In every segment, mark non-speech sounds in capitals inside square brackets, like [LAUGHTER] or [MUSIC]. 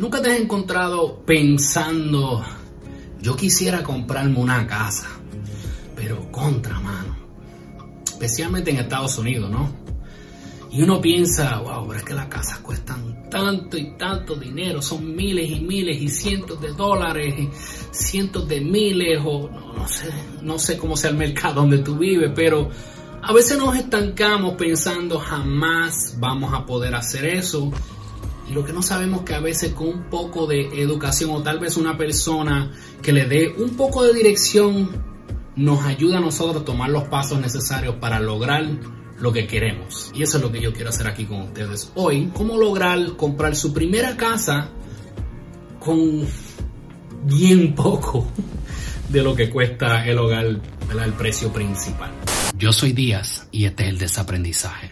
Nunca te has encontrado pensando, yo quisiera comprarme una casa, pero contra mano, especialmente en Estados Unidos, ¿no? Y uno piensa, wow, pero es que las casas cuestan tanto y tanto dinero, son miles y miles y cientos de dólares, cientos de miles, o no, no, sé, no sé cómo sea el mercado donde tú vives, pero a veces nos estancamos pensando jamás vamos a poder hacer eso. Lo que no sabemos que a veces con un poco de educación o tal vez una persona que le dé un poco de dirección nos ayuda a nosotros a tomar los pasos necesarios para lograr lo que queremos. Y eso es lo que yo quiero hacer aquí con ustedes hoy. Cómo lograr comprar su primera casa con bien poco de lo que cuesta el hogar, el precio principal. Yo soy Díaz y este es el desaprendizaje.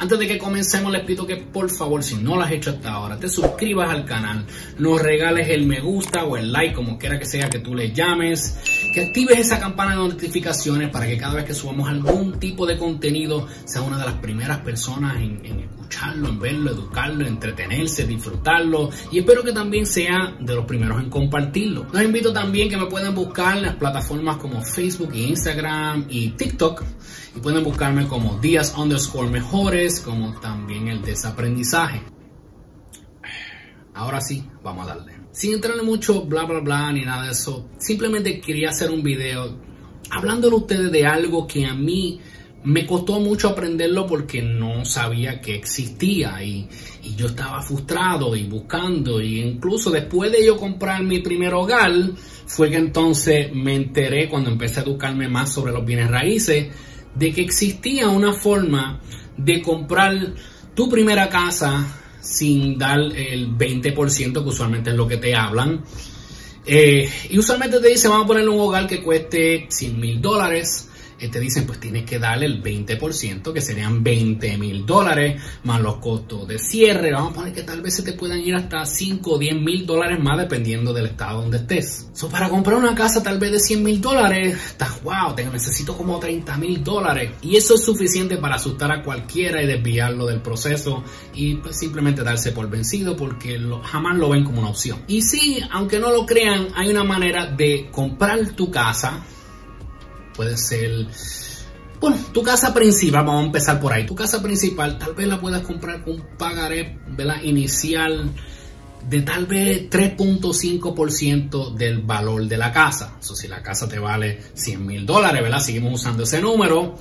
Antes de que comencemos, les pido que por favor, si no lo has hecho hasta ahora, te suscribas al canal, nos regales el me gusta o el like, como quiera que sea que tú le llames, que actives esa campana de notificaciones para que cada vez que subamos algún tipo de contenido, sea una de las primeras personas en, escucharlo, en verlo, educarlo, entretenerse, disfrutarlo y espero que también sea de los primeros en compartirlo. Los invito también que me puedan buscar en las plataformas como Facebook, Instagram y TikTok y pueden buscarme como días underscore mejores, como también el desaprendizaje. Ahora sí, vamos a darle. Sin entrar en mucho bla bla bla ni nada de eso, simplemente quería hacer un video hablándole a ustedes de algo que a mí me costó mucho aprenderlo porque no sabía que existía y, y, yo estaba frustrado y buscando y incluso después de yo comprar mi primer hogar fue que entonces me enteré cuando empecé a educarme más sobre los bienes raíces de que existía una forma de comprar tu primera casa sin dar el 20% que usualmente es lo que te hablan. Eh, y usualmente te dicen, vamos a poner un hogar que cueste 100 mil dólares te dicen pues tienes que darle el 20%, que serían 20 mil dólares, más los costos de cierre. Vamos a poner que tal vez se te puedan ir hasta 5 o 10 mil dólares más dependiendo del estado donde estés. So, para comprar una casa tal vez de 100 mil dólares, estás wow, te necesito como 30 mil dólares. Y eso es suficiente para asustar a cualquiera y desviarlo del proceso y pues, simplemente darse por vencido porque lo, jamás lo ven como una opción. Y sí, aunque no lo crean, hay una manera de comprar tu casa puede ser bueno, tu casa principal, vamos a empezar por ahí. Tu casa principal tal vez la puedas comprar con un pagaré inicial de tal vez 3.5% del valor de la casa. Eso si la casa te vale 100 mil dólares, ¿verdad? Seguimos usando ese número.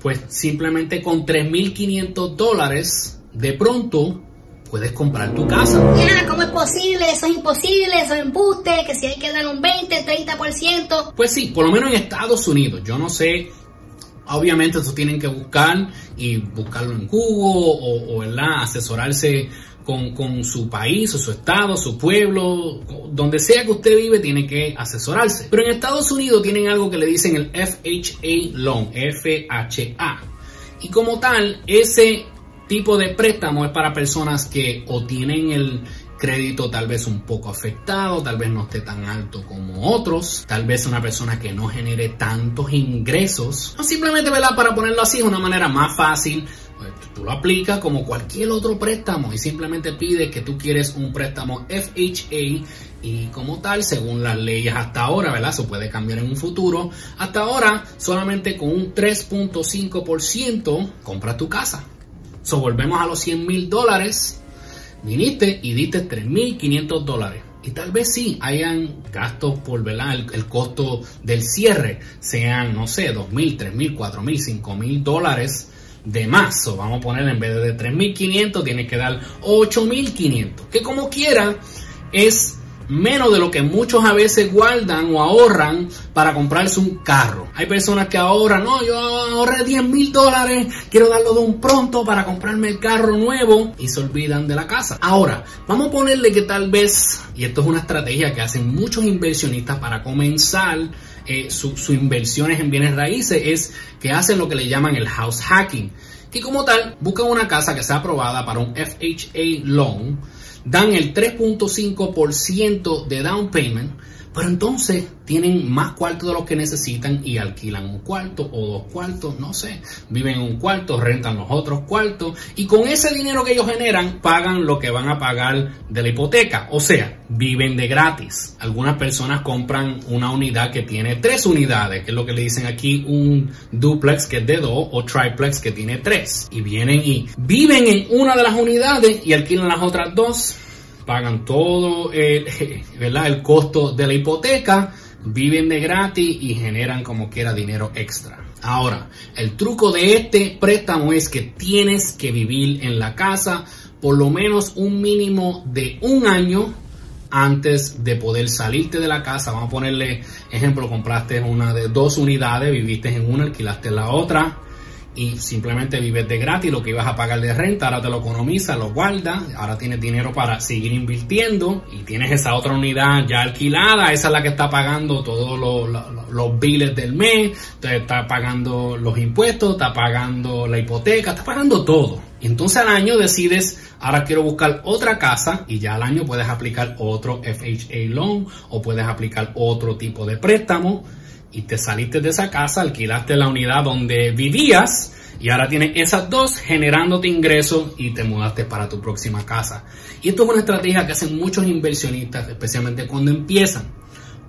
Pues simplemente con 3.500 dólares, de pronto puedes comprar tu casa. Ya, ¿cómo es posible? Eso es imposible, eso es embuste, que si hay que dar un 20, 30%. Pues sí, por lo menos en Estados Unidos. Yo no sé, obviamente eso tienen que buscar y buscarlo en Google o, o ¿verdad? asesorarse con, con, su país o su estado, su pueblo, donde sea que usted vive, tiene que asesorarse. Pero en Estados Unidos tienen algo que le dicen el FHA Loan, FHA. Y como tal, ese tipo de préstamo es para personas que o tienen el crédito tal vez un poco afectado, tal vez no esté tan alto como otros, tal vez una persona que no genere tantos ingresos, o simplemente, ¿verdad? Para ponerlo así, es una manera más fácil. Pues, tú lo aplicas como cualquier otro préstamo y simplemente pides que tú quieres un préstamo FHA y como tal, según las leyes hasta ahora, ¿verdad? Eso puede cambiar en un futuro. Hasta ahora, solamente con un 3.5% compras tu casa. So, volvemos a los 100 mil dólares. Viniste y diste 3.500 dólares. Y tal vez sí hayan gastos por. El, el, costo del cierre, sean, no sé, 2.000, 3.000, 4.000, 5.000 dólares de más. O vamos a poner en vez de 3.500, tienes que dar 8.500. Que como quiera, es menos de lo que muchos a veces guardan o ahorran para comprarse un carro. Hay personas que ahorran, no, yo ahorré 10 mil dólares, quiero darlo de un pronto para comprarme el carro nuevo y se olvidan de la casa. Ahora, vamos a ponerle que tal vez, y esto es una estrategia que hacen muchos inversionistas para comenzar eh, sus su inversiones en bienes raíces, es que hacen lo que le llaman el house hacking. Que como tal, buscan una casa que sea aprobada para un FHA loan dan el 3.5% de down payment Pero entonces tienen más cuartos de los que necesitan y alquilan un cuarto o dos cuartos, no sé. Viven en un cuarto, rentan los otros cuartos y con ese dinero que ellos generan pagan lo que van a pagar de la hipoteca. O sea, viven de gratis. Algunas personas compran una unidad que tiene tres unidades, que es lo que le dicen aquí un duplex que es de dos o triplex que tiene tres. Y vienen y viven en una de las unidades y alquilan las otras dos pagan todo el, [LAUGHS] ¿verdad? el costo de la hipoteca, viven de gratis y generan como quiera dinero extra. Ahora, el truco de este préstamo es que tienes que vivir en la casa por lo menos un mínimo de un año antes de poder salirte de la casa. Vamos a ponerle ejemplo, compraste una de dos unidades, viviste en una, alquilaste la otra y simplemente vives de gratis lo que ibas a pagar de renta, ahora te lo economizas, lo guardas, ahora tienes dinero para seguir invirtiendo y tienes esa otra unidad ya alquilada, esa es la que está pagando todos los, los, biles del mes, te está pagando los impuestos, está pagando la hipoteca, está pagando todo. Entonces al año decides, ahora quiero buscar otra casa y ya al año puedes aplicar otro FHA loan o puedes aplicar otro tipo de préstamo y te saliste de esa casa, alquilaste la unidad donde vivías y ahora tienes esas dos generándote ingresos y te mudaste para tu próxima casa. Y esto es una estrategia que hacen muchos inversionistas, especialmente cuando empiezan.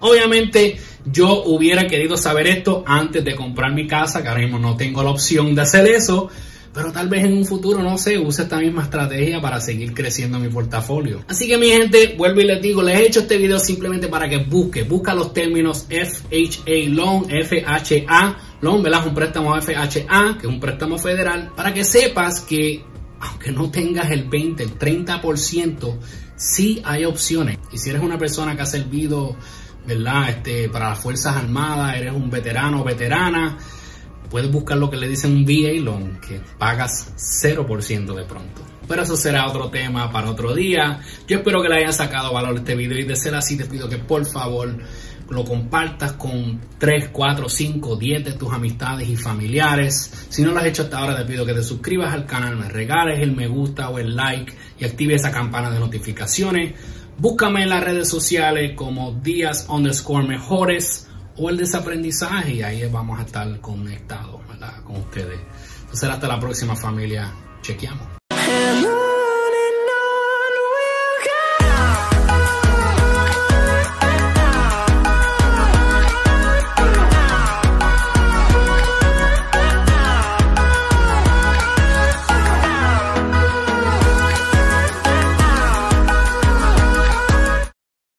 Obviamente yo hubiera querido saber esto antes de comprar mi casa, que ahora mismo no tengo la opción de hacer eso, pero tal vez en un futuro, no sé, use esta misma estrategia para seguir creciendo mi portafolio. Así que mi gente, vuelvo y les digo, les he hecho este video simplemente para que busque, busca los términos FHA Loan, FHA Loan, ¿verdad? Un préstamo FHA, que es un préstamo federal, para que sepas que aunque no tengas el 20, el 30%, sí hay opciones. Y si eres una persona que ha servido, ¿verdad? Este, para las Fuerzas Armadas, eres un veterano o veterana, puedes buscar lo que le dicen un VA loan, que pagas 0% de pronto. Pero eso será otro tema para otro día. Yo espero que le hayan sacado valor este video y de ser así te pido que por favor lo compartas con 3, 4, 5, 10 de tus amistades y familiares. Si no lo has hecho hasta ahora te pido que te suscribas al canal, me regales el me gusta o el like y active esa campana de notificaciones. Búscame en las redes sociales como días underscore mejores o el desaprendizaje y ahí vamos a estar conectados con ustedes. Entonces hasta la próxima familia. Chequeamos.